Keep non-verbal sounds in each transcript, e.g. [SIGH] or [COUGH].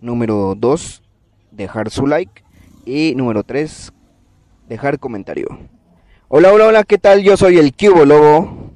Número 2, dejar su like. Y número 3, dejar comentario. Hola, hola, hola, ¿qué tal? Yo soy el Cubo Lobo.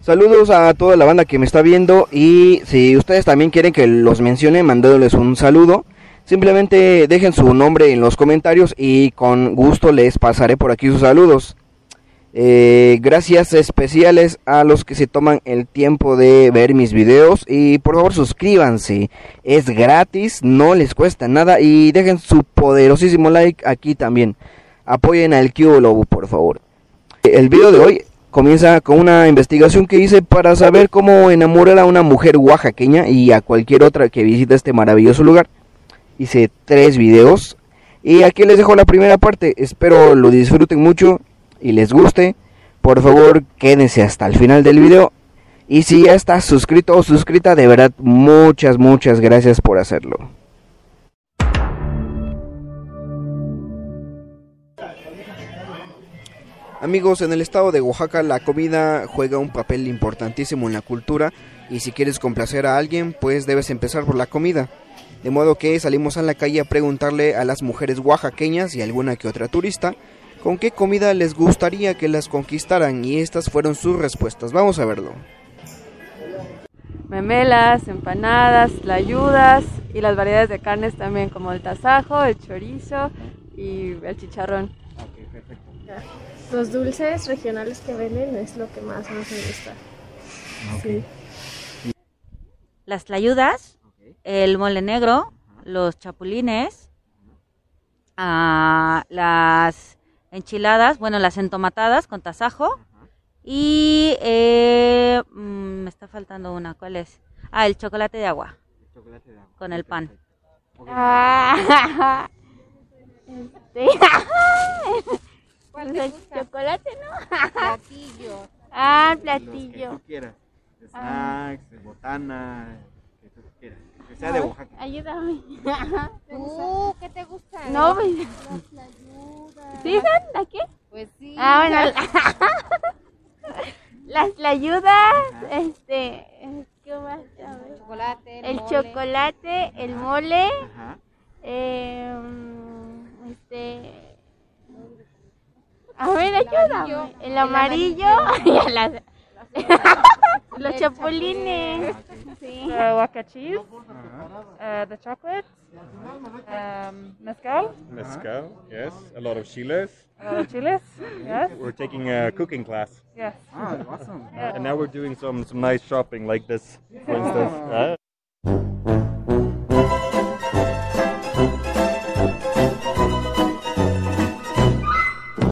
Saludos a toda la banda que me está viendo y si ustedes también quieren que los mencione mandándoles un saludo, simplemente dejen su nombre en los comentarios y con gusto les pasaré por aquí sus saludos. Eh, gracias especiales a los que se toman el tiempo de ver mis videos y por favor suscríbanse, es gratis, no les cuesta nada y dejen su poderosísimo like aquí también. Apoyen al Lobo por favor. El video de hoy comienza con una investigación que hice para saber cómo enamorar a una mujer oaxaqueña y a cualquier otra que visite este maravilloso lugar. Hice tres videos y aquí les dejo la primera parte. Espero lo disfruten mucho y les guste. Por favor, quédense hasta el final del video. Y si ya estás suscrito o suscrita, de verdad, muchas, muchas gracias por hacerlo. Amigos, en el estado de Oaxaca la comida juega un papel importantísimo en la cultura y si quieres complacer a alguien, pues debes empezar por la comida. De modo que salimos a la calle a preguntarle a las mujeres oaxaqueñas y alguna que otra turista con qué comida les gustaría que las conquistaran y estas fueron sus respuestas. Vamos a verlo. Memelas, empanadas, layudas y las variedades de carnes también como el tasajo, el chorizo y el chicharrón. Los dulces regionales que venden es lo que más nos gusta. Sí. Las tlayudas, el mole negro, los chapulines, ah, las enchiladas, bueno, las entomatadas con tasajo y eh, mm, me está faltando una, ¿cuál es? Ah, el chocolate de agua con el pan. Ah, este. [LAUGHS] [LAUGHS] el chocolate, ¿no? Platillo. [LAUGHS] Ah, Los que platillo. tú quieras. Ah. Snacks, de botana, que tú quieras. Que sea de Oaxaca. Ayúdame. [LAUGHS] ¿Tú qué te gusta? No, pues, Las. ¿sí son aquí? Pues sí. Ah, bueno. [LAUGHS] Las tlayudas, este, ¿qué más? Ver. Chocolate. El mole. chocolate, el mole, Ajá. eh, este, a ver, ayúdame. El amarillo [LAUGHS] y a las- los El chapulines. Sí. The waka cheese, Ajá. uh, the chocolate, um, mezcal, Mezcal, yes. A lot of chiles. uh, chiles, yes, We're taking a cooking class, yes. Ah, awesome. and now we're doing some some nice shopping like this, for instance. Uh,